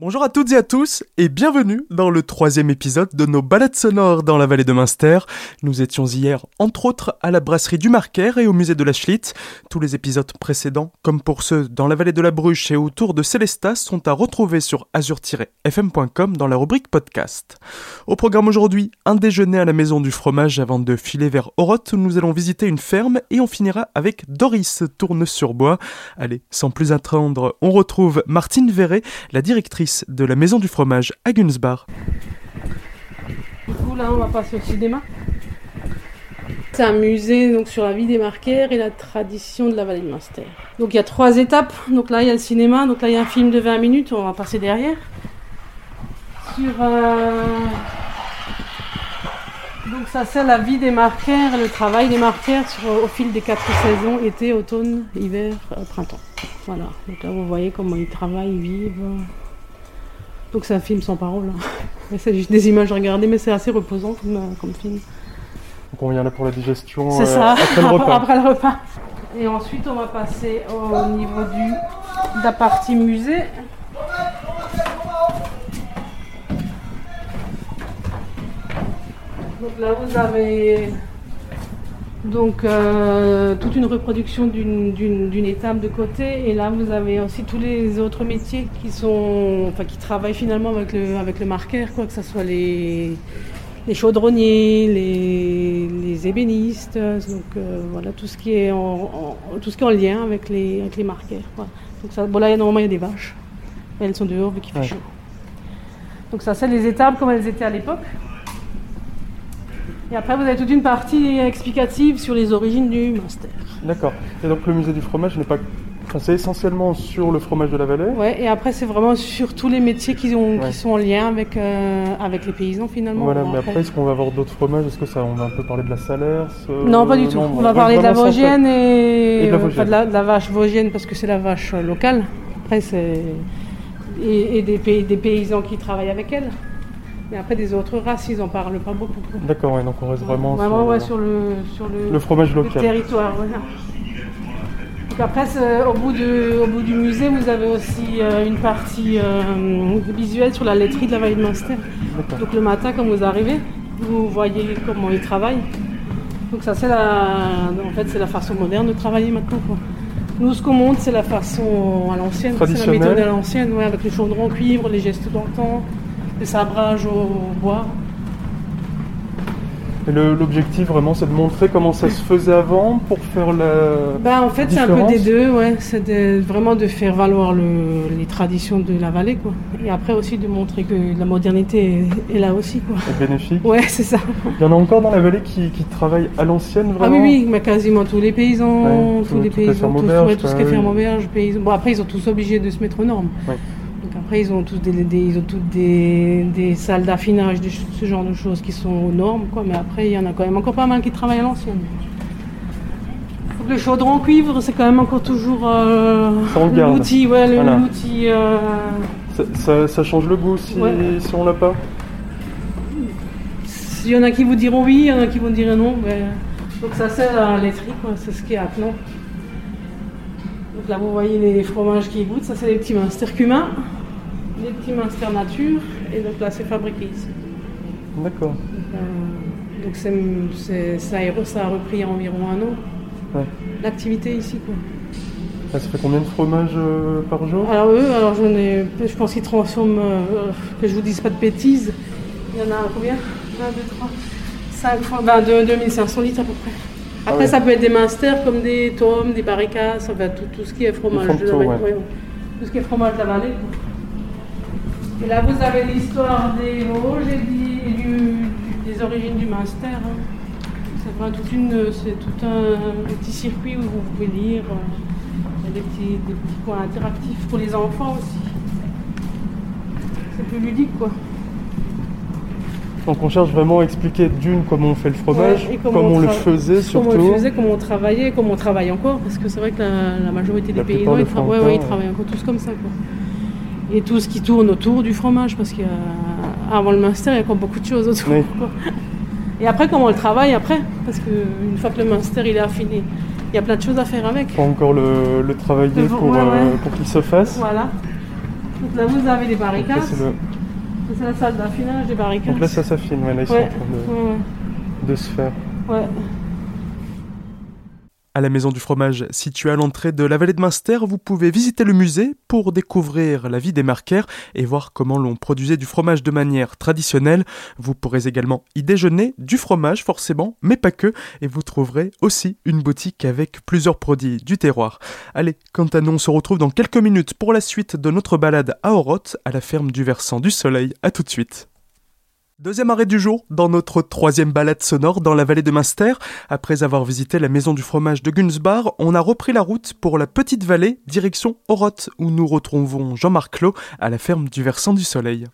Bonjour à toutes et à tous et bienvenue dans le troisième épisode de nos balades sonores dans la vallée de Münster. Nous étions hier entre autres à la brasserie du Marquer et au musée de la Schlitz. Tous les épisodes précédents, comme pour ceux dans la vallée de la Bruche et autour de Célestas, sont à retrouver sur azur-fm.com dans la rubrique podcast. Au programme aujourd'hui, un déjeuner à la maison du fromage avant de filer vers Oroth où nous allons visiter une ferme et on finira avec Doris Tourne-sur-Bois. Allez, sans plus attendre, on retrouve Martine Verret, la directrice de la Maison du Fromage à Gunsbar. Du coup, là, on va passer au cinéma. C'est un musée donc, sur la vie des marquaires et la tradition de la vallée de Munster. Donc il y a trois étapes. Donc là, il y a le cinéma. Donc là, il y a un film de 20 minutes. On va passer derrière. Sur. euh, Donc ça, c'est la vie des marquaires, le travail des marquaires sur- au fil des quatre saisons été, automne, hiver, euh, printemps. Voilà. Donc là, vous voyez comment ils travaillent, ils vivent. Donc c'est un film sans parole. hein. C'est juste des images à regarder, mais c'est assez reposant comme, euh, comme film. Donc on vient là pour la digestion C'est euh, ça, après le repas. après le repas. Et ensuite, on va passer au niveau du, de la partie musée. Donc là, vous avez donc euh, toute une reproduction d'une- d'une d'une étape de côté. Et là, vous avez aussi tous les autres métiers qui sont, enfin, qui travaillent finalement avec le, avec le marqueur, quoi, que ce soit les, les chaudronniers, les, les ébénistes, donc euh, voilà tout ce qui est en, en- tout ce qui est en lien avec les, avec les marqueurs. voilà. Donc ça, bon là normalement il y a des vaches, mais elles sont dehors vu qu'il fait chaud. Donc ça c'est les étapes comme elles étaient à l'époque. Et après vous avez toute une partie explicative sur les origines du master. D'accord. Et donc le musée du fromage n'est pas. Enfin, c'est essentiellement sur le fromage de la vallée? Ouais, et après c'est vraiment sur tous les métiers qui, ont, Ouais. qui sont en lien avec, euh, avec les paysans finalement. Voilà, mais après, est-ce qu'on va avoir d'autres fromages? Est-ce que ça, on va un peu parler de la salaire ce- Non, pas du tout. non, on va parler de la. Vosgienne et, Et de la Vosgienne. de la, de la vache Vosgienne parce que c'est la vache locale. Après, c'est. Et, et des, pays- des paysans qui travaillent avec elle. Mais après, des autres races, ils en parlent pas beaucoup. D'accord, ouais, donc on reste vraiment, Vraiment, sur, ouais, sur le, sur le, le fromage le local. territoire. Donc après, c'est- au bout, de, au bout du musée, vous avez aussi euh, une partie euh, visuelle sur la laiterie de la vallée de Munster. Donc le matin, quand vous arrivez, vous voyez comment ils travaillent. Donc ça, c'est la, en fait, c'est la façon moderne de travailler maintenant. Quoi. Nous, ce qu'on montre, c'est la façon à l'ancienne, c'est la méthode à l'ancienne, ouais, avec le chaudron en cuivre, les gestes d'antan, le sabrage au bois. L'objectif vraiment, c'est de montrer comment ça se faisait avant pour faire la. Bah, en fait, c'est un peu des deux, ouais. C'est de- vraiment de faire valoir le- les traditions de la vallée, quoi. Et après aussi de montrer que la modernité est, est là aussi, quoi. est bénéfique. Ouais, c'est ça. Il y en a encore dans la vallée qui, qui travaillent à l'ancienne Ah vraiment oui, oui, mais quasiment tous les paysans, Ouais, tous tout- les paysans, auberges, ouais, tout ce qui est ferme auberge, paysans. Bon, après, ils sont tous obligés de se mettre aux normes. Ouais. Après, ils ont tous des, des- ils ont toutes des, des salles d'affinage, de ce genre de choses qui sont aux normes, quoi. Mais après, il y en a quand même encore pas mal qui travaillent à l'ancienne. Le chaudron en cuivre, c'est quand même encore toujours euh, l'outil, ouais, Voilà. euh, ça, ça- ça change le goût si, Ouais. si on l'a pas Il y en a qui vous diront oui, il y en a qui vous diront non. Mais... Donc ça c'est la laiterie, quoi. c'est ce qui est à Cnon. Donc là vous voyez les fromages qui goûtent, ça c'est les petits cumin, les petits Munster nature, et donc là c'est fabriqué ici. D'accord. Donc, euh, donc c'est, c'est- ça, a, ça a repris environ un an, Ouais. l'activité ici. Quoi. Ah, ça fait combien de fromages euh, par jour? Alors eux, alors je, n'ai- je pense qu'ils transforment, euh, que je vous dise pas de bêtises, il y en a combien? 1, 2, 3, 5 fois, ben, de- 2500 litres à peu près. Après, ouais. ça peut être des masters comme des tomes, des barricades, ça va tout, tout ce qui est fromage. de la vallée, ouais. Tout ce qui est fromage de la vallée. quoi. Et là, vous avez l'histoire des Vosges et, du- et du- des origines du master. hein. C'est vraiment toute une, c'est tout un, petit circuit où vous pouvez lire. euh, Il y a des petits, des petits coins interactifs pour les enfants aussi. C'est plus ludique, quoi. Donc on cherche vraiment à expliquer d'une comment on fait le fromage, Ouais, comment, on, le faisait surtout. Comment on le faisait, comment on travaillait, comment on travaille encore, parce que c'est vrai que la, la majorité des La paysans, ils, tra- ouais, ouais, ils travaillent encore tous comme ça. Quoi. Et tout ce qui tourne autour du fromage, parce qu'avant le master, il y a encore beaucoup de choses autour. Oui. quoi. Et après, comment on le travaille après? Parce qu'une fois que le master il est affiné, il y a plein de choses à faire avec. Encore le, le travailler Le- pour, ouais, euh, ouais. pour qu'il se fasse. Voilà. Donc là, vous avez là, barricades. c'est le- la salle d'affinage des barricades. donc là, ça s'affine. Ouais, là, ils sont en train de, de se faire. ouais. À la Maison du Fromage, située à l'entrée de la vallée de Münster, vous pouvez visiter le musée pour découvrir la vie des marquaires et voir comment l'on produisait du fromage de manière traditionnelle. Vous pourrez également y déjeuner, du fromage forcément, mais pas que, et vous trouverez aussi une boutique avec plusieurs produits du terroir. Allez, quant à nous, on se retrouve dans quelques minutes pour la suite de notre balade à Oroth, à la ferme du Versant du Soleil. À tout de suite. Deuxième arrêt du jour, dans notre troisième balade sonore dans la vallée de Münster. Après avoir visité la maison du fromage de Gunsbar, on a repris la route pour la petite vallée, direction Oroth, où nous retrouvons Jean-Marc Clos à la ferme du Versant du Soleil.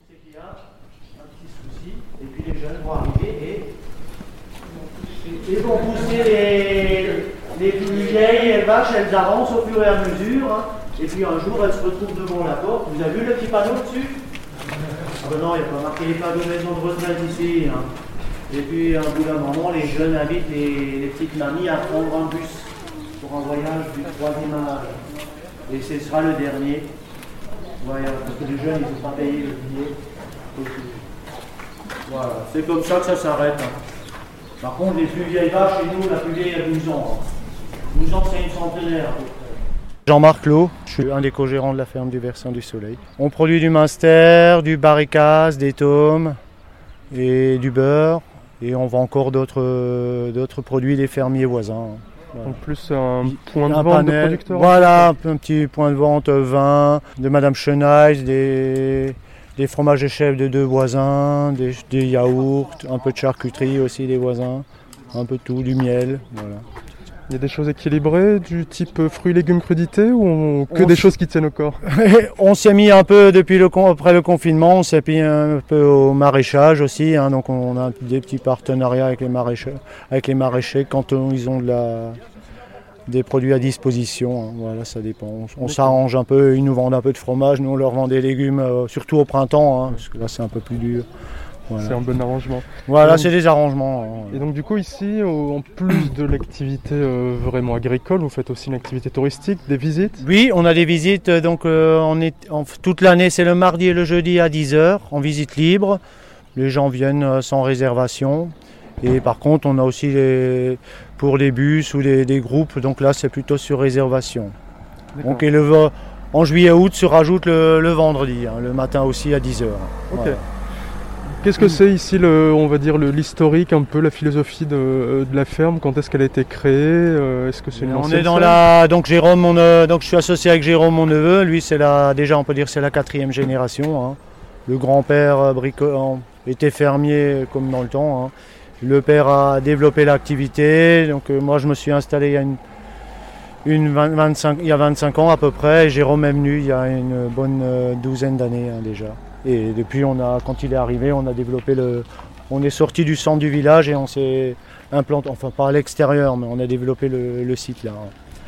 Et puis les jeunes vont arriver et ils vont pousser les, les plus vieilles vaches, elles avancent au fur et à mesure, hein. et puis un jour elles se retrouvent devant la porte. Vous avez vu le petit panneau dessus? Ah ben non, il n'y a pas marqué les panneaux maison de retraite ici. hein. Et puis, un bout d'un moment, les jeunes invitent les, petites mamies à prendre un bus pour un voyage du troisième âge. Et ce sera le dernier. Voilà, parce que les jeunes, ils n'ont pas payé le billet. Voilà, c'est comme ça que ça s'arrête. hein. Par contre, les plus vieilles vaches, chez nous, la plus vieille a 12 ans. hein. 12 ans, c'est une centenaire. Jean-Marc Lowe, je suis un des co-gérants de la ferme du Versant du Soleil. On produit du Munster, du barricas, des tomes et du beurre. Et on vend encore d'autres produits des fermiers voisins. En plus, un point de Un vente de panel. producteurs. Voilà, un, petit point de vente euh, vin, de Madame Chenaille, des, des fromages chèvres de deux voisins, des, des yaourts, un peu de charcuterie aussi des voisins, un peu de tout, du miel. Voilà. Il y a des choses équilibrées, du type fruits, légumes, crudités, ou on- que On des choses qui tiennent au corps? On s'est mis un peu depuis le con- après le confinement, on s'est mis un peu au maraîchage aussi, hein, donc on a des petits partenariats avec les maraîchers, avec les maraîchers quand ils ont de la, des produits à disposition. hein, voilà, ça dépend. On, s'arrange un peu, ils nous vendent un peu de fromage, nous on leur vend des légumes, euh, surtout au printemps, hein, parce que là c'est un peu plus dur. Voilà, C'est un bon arrangement. Voilà, c'est des arrangements. hein. Et donc du coup ici, en plus de l'activité euh, vraiment agricole, vous faites aussi une activité touristique, des visites? Oui, on a des visites, euh, donc euh, on est, toute l'année c'est le mardi et le jeudi à 10h en visite libre. Les gens viennent sans réservation. Et par contre, on a aussi les, pour les bus ou les, des groupes, donc là c'est plutôt sur réservation. Donc et le, vo- en juillet-août se rajoute le, le vendredi, hein, le matin aussi à 10h. Ok. Qu'est-ce que c'est ici, le, on va dire, l'historique, un peu la philosophie de, euh, de la ferme? Quand est-ce qu'elle a été créée Euh, Est-ce que c'est une On est dans la donc Jérôme mon euh, donc je suis associé avec Jérôme mon neveu. Lui c'est la déjà on peut dire c'est la quatrième génération hein. le grand-père euh, brico- était fermier comme dans le temps hein. le père a développé l'activité donc euh, moi je me suis installé il y a une, une 20 25 il y a 25 ans à peu près. Et Jérôme est venu il y a une bonne douzaine d'années hein, déjà et depuis on a quand il est arrivé on a développé le on est sorti du centre du village et on s'est implanté enfin pas à l'extérieur mais on a développé le, le site là.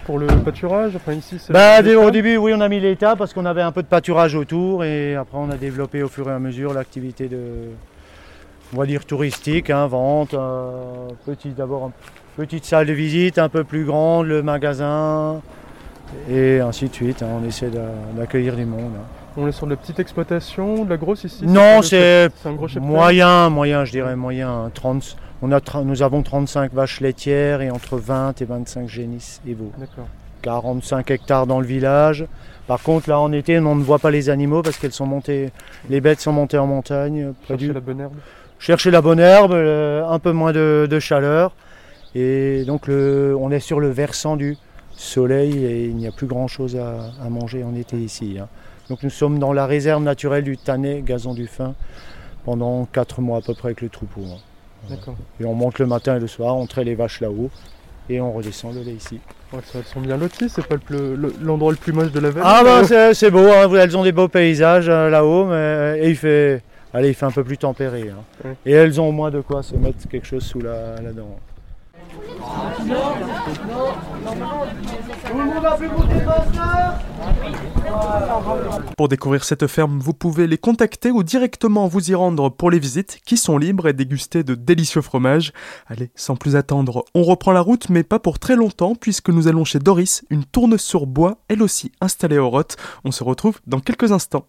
Pour le pâturage Enfin ici, c'est... Bah, au début, oui, on a mis l'état parce qu'on avait un peu de pâturage autour et après on a développé au fur et à mesure l'activité de, on va dire touristique, hein, vente, euh, petit d'abord une petite salle de visite un peu plus grande, le magasin et ainsi de suite. hein, on essaie d'a- d'accueillir du monde. hein. On est sur de la petite exploitation, de la grosse ici Non, c'est moyen, moyen, je dirais moyen. hein, 30, on a, nous avons 35 vaches laitières et entre 20 et 25 génisses et veaux. D'accord. 45 hectares dans le village. Par contre, là en été, on ne voit pas les animaux parce qu'elles sont montées, les bêtes sont montées en montagne, Chercher du- la bonne herbe. chercher la bonne herbe, euh, un peu moins de, de chaleur. Et donc, le, on est sur le versant du soleil et il n'y a plus grand chose à, à manger en été ici. hein. Donc, nous sommes dans la réserve naturelle du Tannet, gazon du fin, pendant 4 mois à peu près avec le troupeau. hein. D'accord. Et on monte le matin et le soir, on traite les vaches là-haut et on redescend le lait ici. Ouais, elles sont bien loties, c'est pas le plus- le- l'endroit le, plus moche de la vallée Ah bah euh, c'est beau, hein, elles ont des beaux paysages là-haut, mais et il fait, allez, il fait un peu plus tempéré. Ouais. Et elles ont au moins de quoi se mettre quelque chose sous la, là-dedans. Pour découvrir cette ferme, vous pouvez les contacter ou directement vous y rendre pour les visites qui sont libres et déguster de délicieux fromages. Allez, sans plus attendre, on reprend la route mais pas pour très longtemps puisque nous allons chez Doris, une tourne sur bois, elle aussi installée au Roth. On se retrouve dans quelques instants.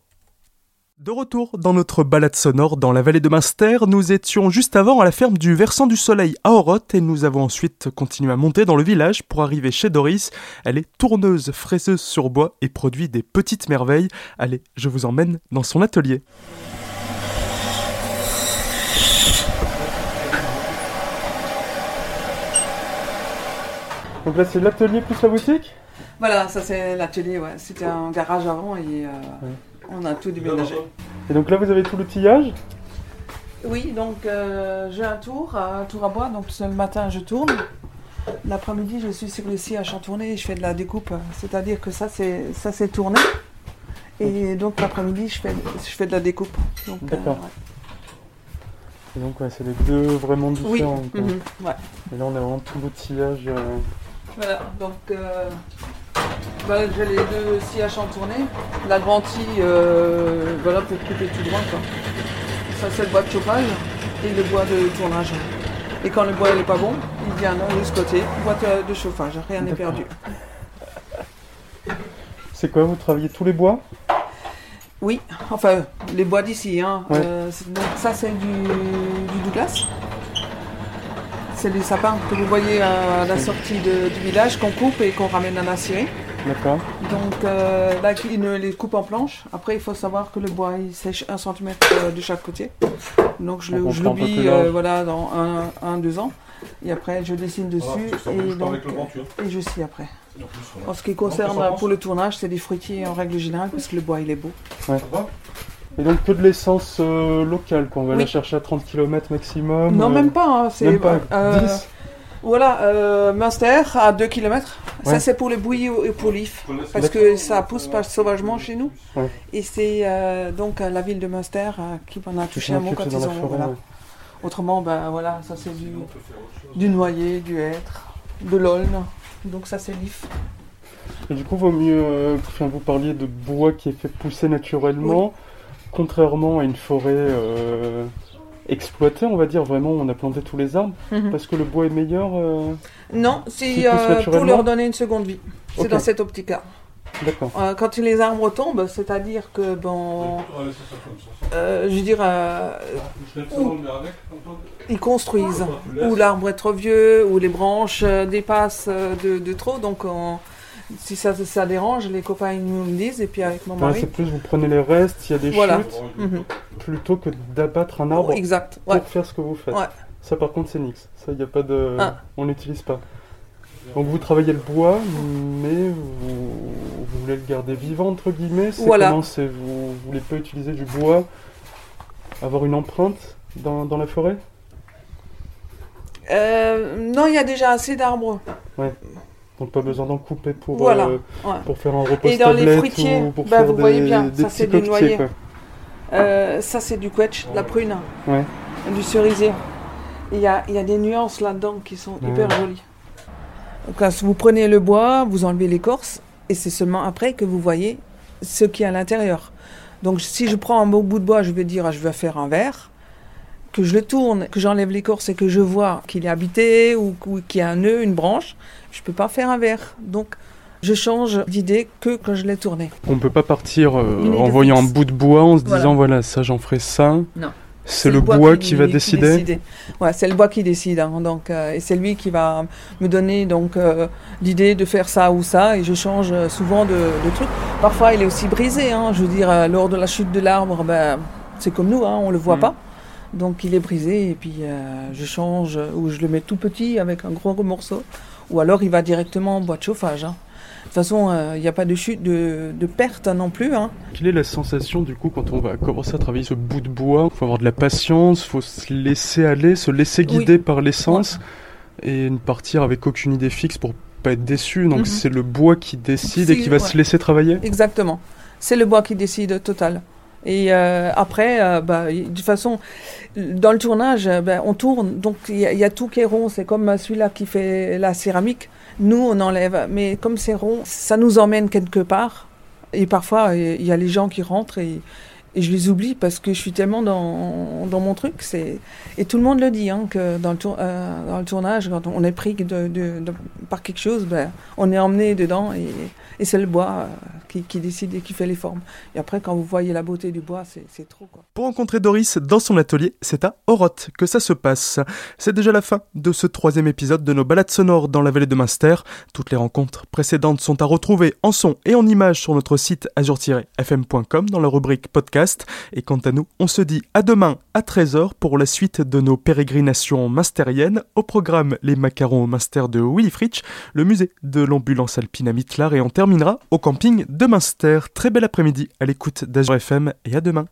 De retour dans notre balade sonore dans la vallée de Munster, nous étions juste avant à la ferme du Versant du Soleil à Oroth et nous avons ensuite continué à monter dans le village pour arriver chez Doris. Elle est tourneuse, fraiseuse sur bois et produit des petites merveilles. Allez, je vous emmène dans son atelier. Donc là c'est l'atelier plus la boutique? Voilà, ça c'est l'atelier, ouais. C'était un garage avant et euh, on a tout déménagé. Et donc là vous avez tout l'outillage Oui, donc euh, j'ai un tour, un tour à bois, donc le matin je tourne. L'après-midi je suis sur le sciage en tournée et je fais de la découpe, c'est-à-dire que ça c'est ça c'est tourné. Et donc l'après-midi je fais, je fais de la découpe. Donc, euh, D'accord. ouais. Et donc ouais, c'est les deux vraiment Oui, différents. mhm, ouais. Et là on a vraiment tout l'outillage. euh, Voilà, donc euh, voilà, j'ai les deux sciages en tournée. La grandie, euh, voilà, pour couper tout droit. Quoi. Ça, c'est le bois de chauffage et le bois de tournage. Et quand le bois n'est pas bon, il vient de ce côté, bois de, de chauffage, rien n'est perdu. C'est quoi Vous travaillez tous les bois? Oui, enfin, les bois d'ici. Hein. Ouais. Euh, donc ça, c'est du, du Douglas. C'est des sapins que vous voyez à la sortie de- du village qu'on coupe et qu'on ramène à la scierie. D'accord. Donc euh, là, il ne les coupe en planche. Après, il faut savoir que le bois il sèche 1 cm de chaque côté. Donc je un peu l'oublie euh, voilà, dans 1 deux ans. Et après, je dessine dessus et, donc, et je scie après. En ce qui concerne euh, pour le tournage, c'est des fruitiers en règle générale parce que le bois il est beau. Et donc que de l'essence euh, locale, quoi. On va Oui. la chercher à 30 km maximum. Non, euh, même pas. hein, c'est Même pas. euh, 10 Voilà, euh, Munster à 2 km. Ouais. Ça, c'est pour le bouilli et pour l'if. Parce que ça pousse pas sauvagement chez nous. Ouais. Et c'est euh, donc la ville de Munster euh, qui en a touché un mot quand ils ont. voilà. ouais. Autrement, ben voilà, ça c'est du, du noyer, du hêtre, de l'aulne. Donc ça c'est l'if. Et du coup, vaut mieux. euh, enfin, vous parliez de bois qui est fait pousser naturellement, contrairement à une forêt exploitée, on va dire. Vraiment, on a planté tous les arbres. Parce que le bois est meilleur. euh, Non, c'est euh, pour leur donner une seconde vie. C'est dans cette optique-là. D'accord. Euh, quand les arbres tombent, c'est-à-dire que, bon, euh, je veux dire, euh, ils construisent. Ou l'arbre est trop vieux, ou les branches dépassent de, de trop. Donc, on- si ça, ça dérange, les copains ils nous le disent. Et puis avec mon mari. c'est plus, vous prenez les restes, il y a des Voilà. chutes, Mhm. plutôt que d'abattre un arbre Exact. pour Ouais. faire ce que vous faites. Ouais. Ça, par contre, c'est nix. Ça, il n'y a pas de. Ah. On n'utilise pas. Donc, vous travaillez le bois, mais vous, vous voulez le garder vivant, entre guillemets. C'est Voilà. comment c'est Vous ne voulez pas utiliser du bois, avoir une empreinte dans, dans la forêt? Euh, non, il y a déjà assez d'arbres. Donc, pas besoin d'en couper pour, Voilà. euh, Ouais. pour faire un repos Et dans les fruitiers, ou pour bah, faire vous des, voyez bien, des ça, c'est des noyers. Euh, ça, c'est du quetch, de la prune, Ouais. du cerisier. Il y a, y a des nuances là-dedans qui sont Ouais. hyper jolies. Quand vous prenez le bois, vous enlevez l'écorce, et c'est seulement après que vous voyez ce qu'il y a à l'intérieur. Donc, si je prends un beau bout de bois, je vais dire, ah, je vais faire un verre, que je le tourne, que j'enlève l'écorce et que je vois qu'il est habité ou, ou qu'il y a un nœud, une branche, je peux pas faire un verre. Donc, je change d'idée que quand je l'ai tourné. On peut pas partir euh, en voyant un bout de bois en se Voilà. disant voilà ça j'en ferai ça. Non. C'est le, bois, qui, va décider. Ouais, c'est le bois qui décide. hein, donc, euh, et c'est lui qui va me donner donc euh, l'idée de faire ça ou ça. Et je change souvent de, de trucs. Parfois, il est aussi brisé. hein, je veux dire, lors de la chute de l'arbre, ben, c'est comme nous, hein, on le voit Mm. pas. Donc, il est brisé. Et puis, euh, je change euh, ou je le mets tout petit avec un gros morceau. Ou alors, il va directement en bois de chauffage. hein. De toute façon, euh, il n'y a pas de chute, de, de perte non plus. hein. Quelle est la sensation du coup quand on va commencer à travailler ce bout de bois? Il faut avoir de la patience, faut se laisser aller, se laisser guider par l'essence et ne partir avec aucune idée fixe pour pas être déçu. Donc Mhm. c'est le bois qui décide et qui va ouais. se laisser travailler? Exactement. C'est le bois qui décide total. Et euh, après, euh, bah, de toute façon, dans le tournage, ben, on tourne, donc il y, y a tout qui est rond. C'est comme celui-là qui fait la céramique. Nous, on enlève, mais comme c'est rond, ça nous emmène quelque part. Et parfois, il y a les gens qui rentrent et, et je les oublie parce que je suis tellement dans, dans mon truc. Et tout le monde le dit hein, que dans le, tour, euh, dans le tournage, quand on est pris par quelque chose, ben, on est emmené dedans et, et c'est le bois euh, qui, qui, décide et qui fait les formes. Et après, quand vous voyez la beauté du bois, c'est trop. Quoi. Pour rencontrer Doris dans son atelier, c'est à Oroth que ça se passe. C'est déjà la fin de ce troisième épisode de nos balades sonores dans la vallée de Munster. Toutes les rencontres précédentes sont à retrouver en son et en images sur notre site azur-fm.com dans la rubrique podcast. Et quant à nous, on se dit à demain à 13h pour la suite de nos pérégrinations mastériennes. Au programme, les macarons au Munster de Willy le musée de l'ambulance alpine à Mitlar et on terminera au camping de Munster. Très bel après-midi à l'écoute d'Azur FM et à demain.